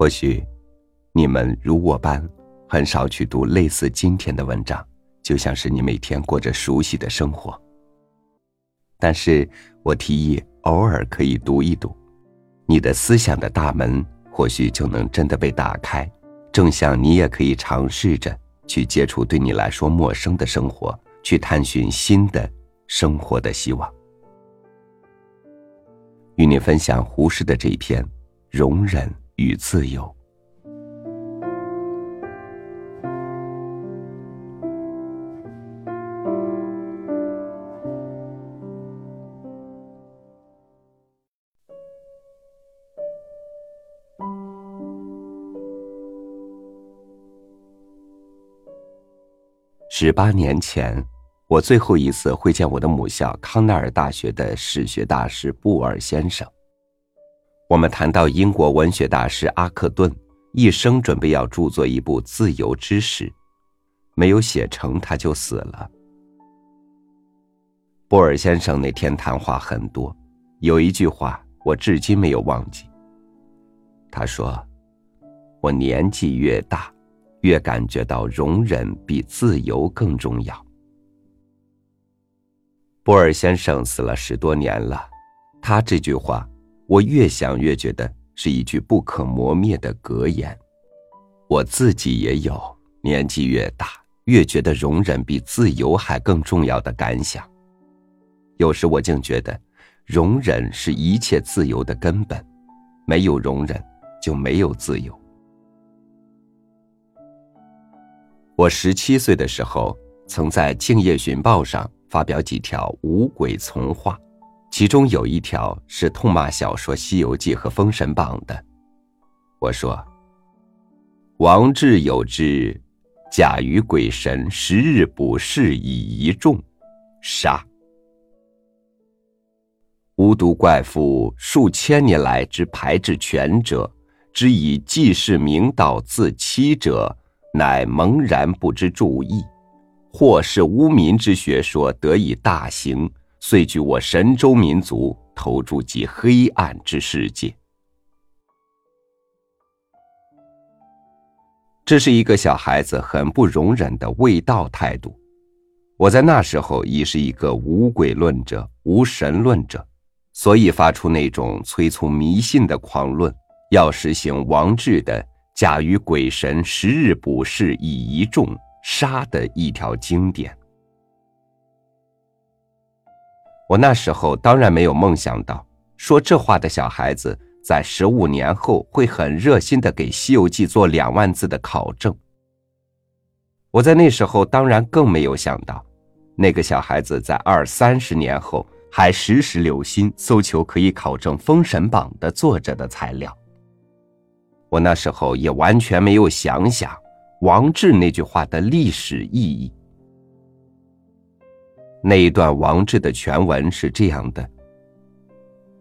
或许，你们如我般，很少去读类似今天的文章，就像是你每天过着熟悉的生活。但是我提议，偶尔可以读一读，你的思想的大门或许就能真的被打开。正像你也可以尝试着去接触对你来说陌生的生活，去探寻新的生活的希望。与你分享胡适的这一篇《容忍与自由》。十八年前，我最后一次会见我的母校康奈尔大学的史学大师布尔先生。我们谈到英国文学大师阿克顿一生准备要著作一部《自由之史》，没有写成他就死了。布尔先生那天谈话很多，有一句话我至今没有忘记。他说：“我年纪越大。”越感觉到容忍比自由更重要。波尔先生死了十多年了，他这句话，我越想越觉得是一句不可磨灭的格言。我自己也有年纪越大越觉得容忍比自由还更重要的感想。有时我竟觉得，容忍是一切自由的根本，没有容忍就没有自由。我十七岁的时候，曾在《敬业寻报》上发表几条无轨从话，其中有一条是痛骂小说《西游记》和《封神榜》的。我说：“王志有之，假于鬼神，十日卜筮以一众，杀。巫毒怪妇数千年来之排斥权者，之以济世明道自欺者。”乃茫然不知注意，或是污民之学说得以大行，遂举我神州民族投注极黑暗之世界。这是一个小孩子很不容忍的卫道态度。我在那时候已是一个无鬼论者、无神论者，所以发出那种催促迷信的狂论，要实行王志的。假于鬼神十日卜筮以一众杀的一条经典。我那时候当然没有梦想到，说这话的小孩子在十五年后会很热心的给《西游记》做两万字的考证。我在那时候当然更没有想到，那个小孩子在二三十年后还时时留心搜求可以考证《封神榜》的作者的材料。我那时候也完全没有想想王志那句话的历史意义。那一段王志的全文是这样的：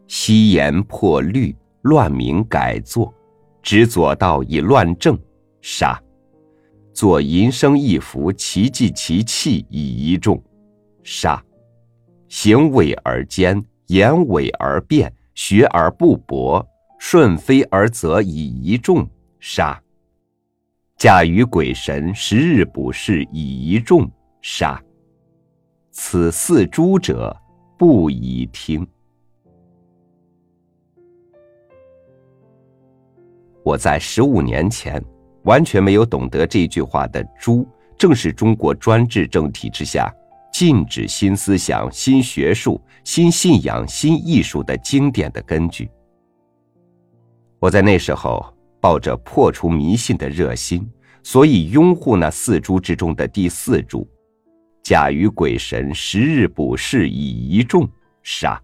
昔言破律，乱名改作，执左道以乱政，杀；作淫声一服，其迹其气以一众，杀；行伪而奸，言伪而辩，学而不博。顺非而则以一众杀，驾于鬼神十日卜筮以一众杀。此四诸者不宜听。我在十五年前完全没有懂得这句话的“诸”，正是中国专制政体之下禁止新思想、新学术、新信仰、新艺术的经典的根据。我在那时候抱着破除迷信的热心，所以拥护那四株之中的第四株，假于鬼神十日卜筮以一众杀。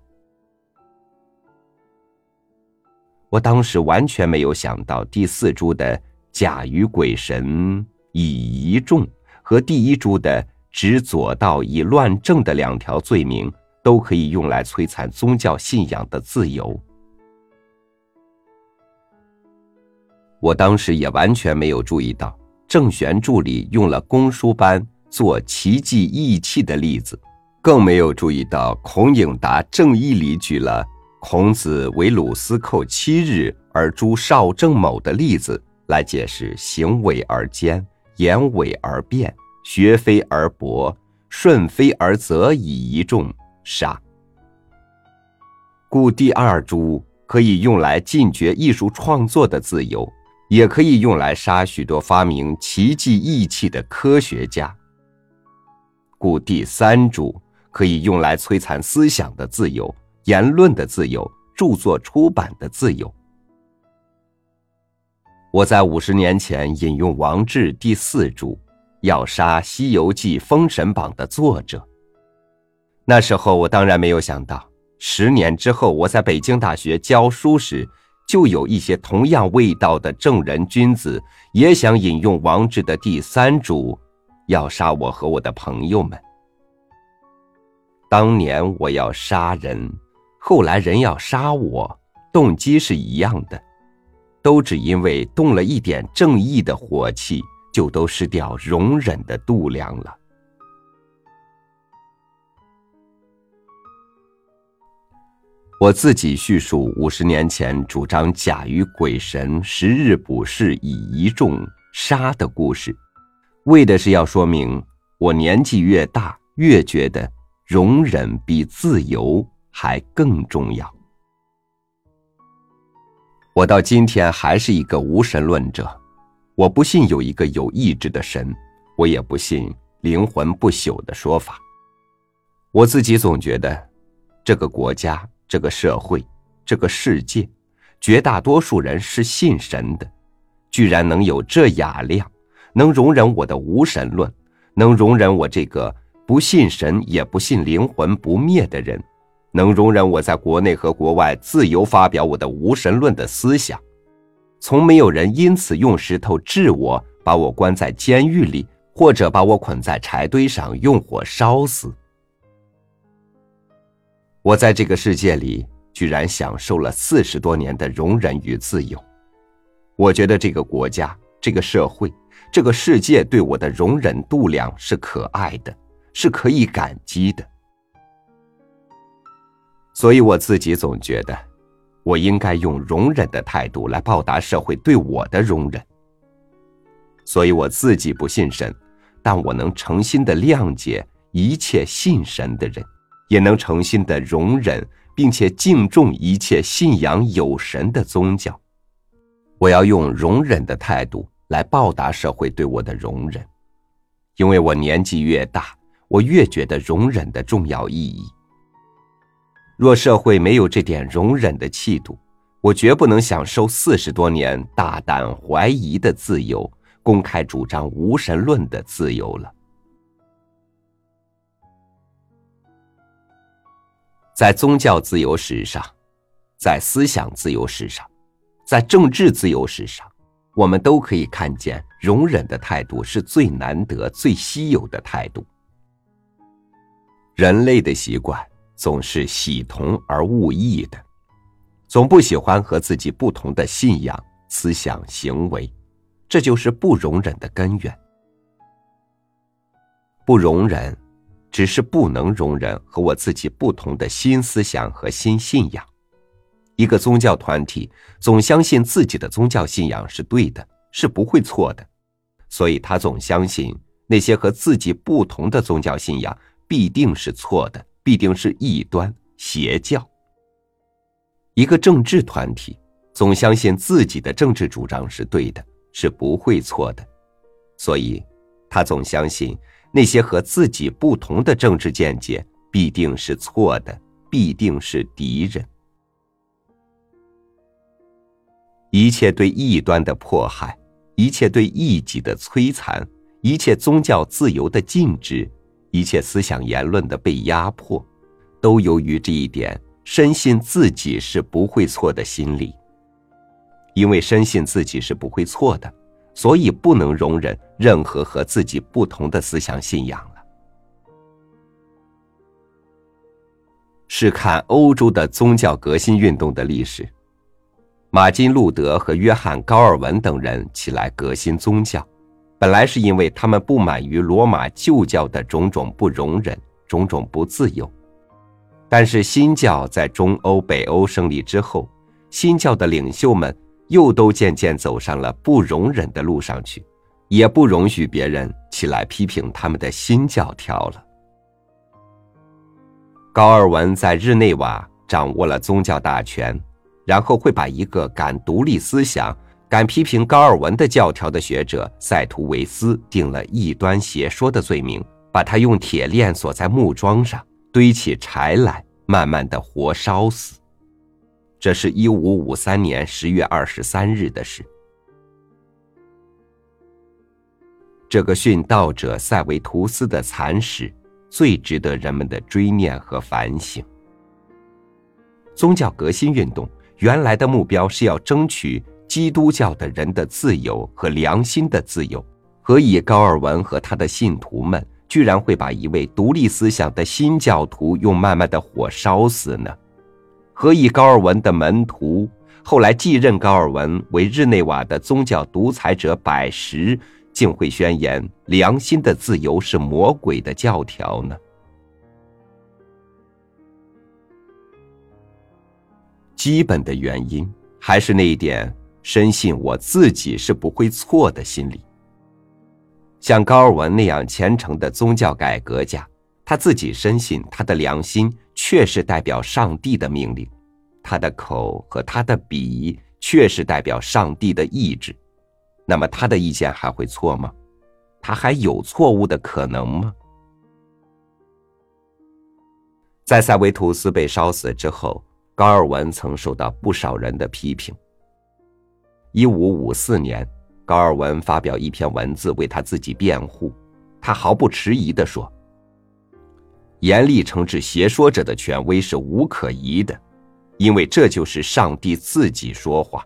我当时完全没有想到第四株的假于鬼神以一众和第一株的执左道以乱政的两条罪名都可以用来摧残宗教信仰的自由。我当时也完全没有注意到郑玄注里用了公输班做奇迹义气的例子，更没有注意到孔颖达正义里举了孔子为鲁司寇七日而诛少正某的例子来解释行伪而奸，言伪而辩，学非而博，顺非而则以一众杀。故第二诛可以用来禁绝艺术创作的自由，也可以用来杀许多发明奇迹义气的科学家。故第三主可以用来摧残思想的自由。言论的自由，著作出版的自由。我在五十年前引用王志第四主，要杀《西游记》《封神榜》的作者。那时候我当然没有想到，十年之后我在北京大学教书时，就有一些同样味道的正人君子也想引用王志的第三主，要杀我和我的朋友们。当年我要杀人。后来人要杀我，动机是一样的，都只因为动了一点正义的火气，就都失掉容忍的度量了。我自己叙述五十年前主张假于鬼神，十日卜筮以一众杀的故事，为的是要说明我年纪越大，越觉得容忍比自由。还更重要。我到今天还是一个无神论者，我不信有一个有意志的神，我也不信灵魂不朽的说法。我自己总觉得，这个国家、这个社会、这个世界，绝大多数人是信神的，居然能有这雅量，能容忍我的无神论，能容忍我这个不信神也不信灵魂不灭的人。能容忍我在国内和国外自由发表我的无神论的思想，从没有人因此用石头掷我，把我关在监狱里，或者把我捆在柴堆上用火烧死。我在这个世界里居然享受了四十多年的容忍与自由，我觉得这个国家、这个社会、这个世界对我的容忍度量是可爱的，是可以感激的。所以我自己总觉得，我应该用容忍的态度来报答社会对我的容忍。所以我自己不信神，但我能诚心的谅解一切信神的人，也能诚心的容忍并且敬重一切信仰有神的宗教。我要用容忍的态度来报答社会对我的容忍，因为我年纪越大，我越觉得容忍的重要意义。若社会没有这点容忍的气度，我绝不能享受四十多年大胆怀疑的自由，公开主张无神论的自由了。在宗教自由史上，在思想自由史上，在政治自由史上，我们都可以看见，容忍的态度是最难得、最稀有的态度。人类的习惯。总是喜同而恶异的，总不喜欢和自己不同的信仰、思想、行为，这就是不容忍的根源。不容忍，只是不能容忍和我自己不同的新思想和新信仰。一个宗教团体总相信自己的宗教信仰是对的，是不会错的，所以他总相信那些和自己不同的宗教信仰必定是错的。必定是异端邪教。一个政治团体总相信自己的政治主张是对的，是不会错的，所以，他总相信那些和自己不同的政治见解必定是错的，必定是敌人。一切对异端的迫害，一切对异己的摧残，一切宗教自由的禁止。一切思想言论的被压迫，都由于这一点深信自己是不会错的心理。因为深信自己是不会错的，所以不能容忍任何和自己不同的思想信仰了。是看欧洲的宗教革新运动的历史，马金·路德和约翰·高尔文等人起来革新宗教。本来是因为他们不满于罗马旧教的种种不容忍、种种不自由，但是新教在中欧、北欧胜利之后，新教的领袖们又都渐渐走上了不容忍的路上去，也不容许别人起来批评他们的新教条了。高尔文在日内瓦掌握了宗教大权，然后会把一个敢独立思想、敢批评高尔文的教条的学者塞图维斯定了异端邪说的罪名，把他用铁链锁在木桩上。堆起柴来，慢慢的活烧死。这是一五五三年十月二十三日的事。这个殉道者塞维图斯的惨史，最值得人们的追念和反省。宗教革新运动原来的目标是要争取基督教的人的自由和良心的自由，何以高尔文和他的信徒们？居然会把一位独立思想的新教徒用慢慢的火烧死呢？何以高尔文的门徒后来继任高尔文为日内瓦的宗教独裁者百十，竟会宣言良心的自由是魔鬼的教条呢？基本的原因还是那一点深信我自己是不会错的心理。像高尔文那样虔诚的宗教改革家，他自己深信他的良心确实代表上帝的命令，他的口和他的笔确实代表上帝的意志。那么他的意见还会错吗？他还有错误的可能吗？在塞维图斯被烧死之后，高尔文曾受到不少人的批评。一五五四年。高尔文发表一篇文字为他自己辩护，他毫不迟疑地说：“严厉惩治邪说者的权威是无可疑的，因为这就是上帝自己说话。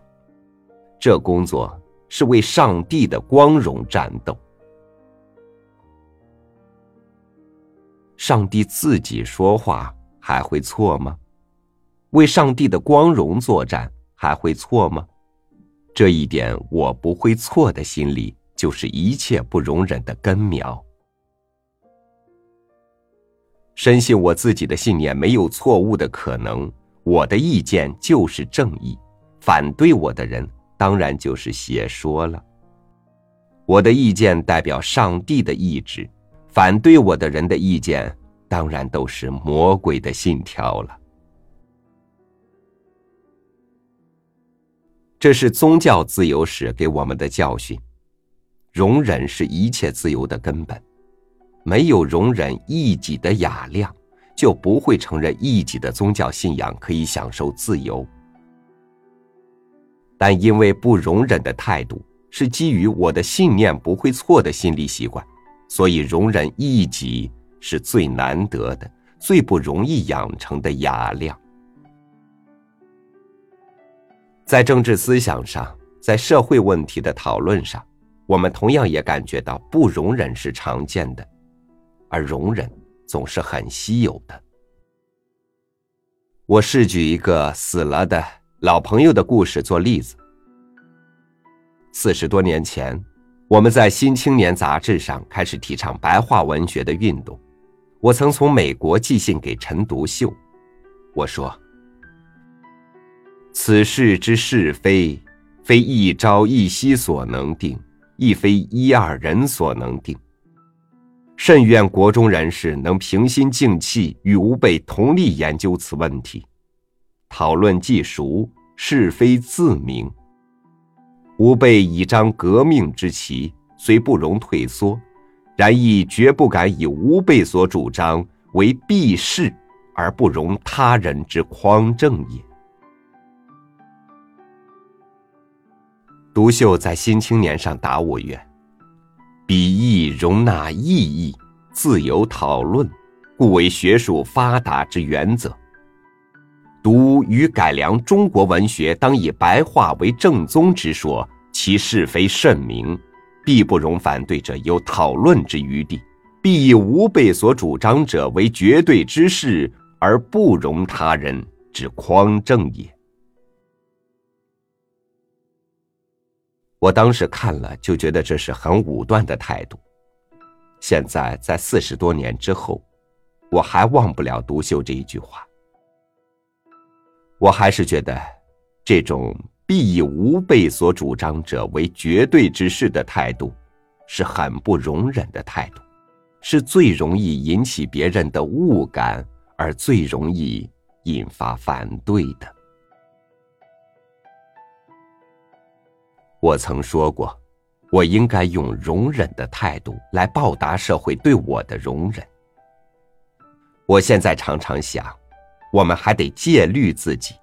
这工作是为上帝的光荣战斗。上帝自己说话还会错吗？为上帝的光荣作战还会错吗？”这一点我不会错的心理，就是一切不容忍的根苗。深信我自己的信念没有错误的可能，我的意见就是正义，反对我的人当然就是邪说了。我的意见代表上帝的意志，反对我的人的意见当然都是魔鬼的信条了。这是宗教自由史给我们的教训：容忍是一切自由的根本。没有容忍异己的雅量，就不会承认异己的宗教信仰可以享受自由。但因为不容忍的态度是基于我的信念不会错的心理习惯，所以容忍异己是最难得的、最不容易养成的雅量。在政治思想上，在社会问题的讨论上，我们同样也感觉到不容忍是常见的，而容忍总是很稀有的。我试举一个死了的老朋友的故事做例子。四十多年前，我们在《新青年》杂志上开始提倡白话文学的运动，我曾从美国寄信给陈独秀，我说。此事之是非，非一朝一夕所能定，亦非一二人所能定。甚愿国中人士能平心静气，与吾辈同力研究此问题。讨论既熟，是非自明。吾辈以张革命之旗，虽不容退缩，然亦绝不敢以吾辈所主张为避世，而不容他人之匡正也。独秀在《新青年》上答我曰：“笔意容纳异议，自由讨论，故为学术发达之原则。读与改良中国文学，当以白话为正宗之说，其是非甚明，必不容反对者有讨论之余地，必以吾辈所主张者为绝对之事，而不容他人之匡正也。”我当时看了就觉得这是很武断的态度。现在在四十多年之后，我还忘不了独秀这一句话。我还是觉得，这种必以吾辈所主张者为绝对之事的态度，是很不容忍的态度，是最容易引起别人的误感，而最容易引发反对的。我曾说过，我应该用容忍的态度来报答社会对我的容忍。我现在常常想，我们还得戒律自己。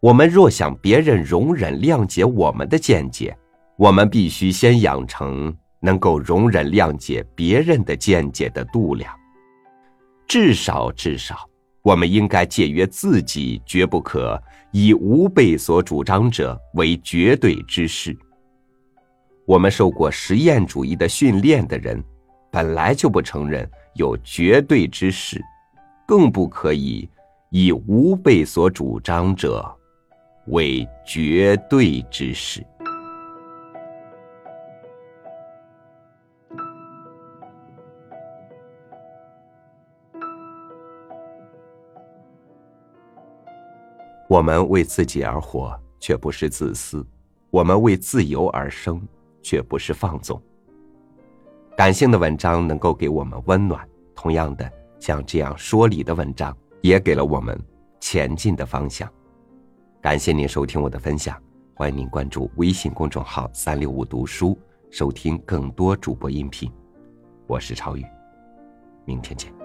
我们若想别人容忍谅解我们的见解，我们必须先养成能够容忍谅解别人的见解的度量。至少，至少。我们应该戒约自己，绝不可以吾辈所主张者为绝对之事。我们受过实验主义的训练的人，本来就不承认有绝对之事，更不可以以吾辈所主张者为绝对之事。我们为自己而活，却不是自私；我们为自由而生，却不是放纵。感性的文章能够给我们温暖，同样的，像这样说理的文章也给了我们前进的方向。感谢您收听我的分享，欢迎您关注微信公众号“三六五读书”，收听更多主播音频。我是超宇，明天见。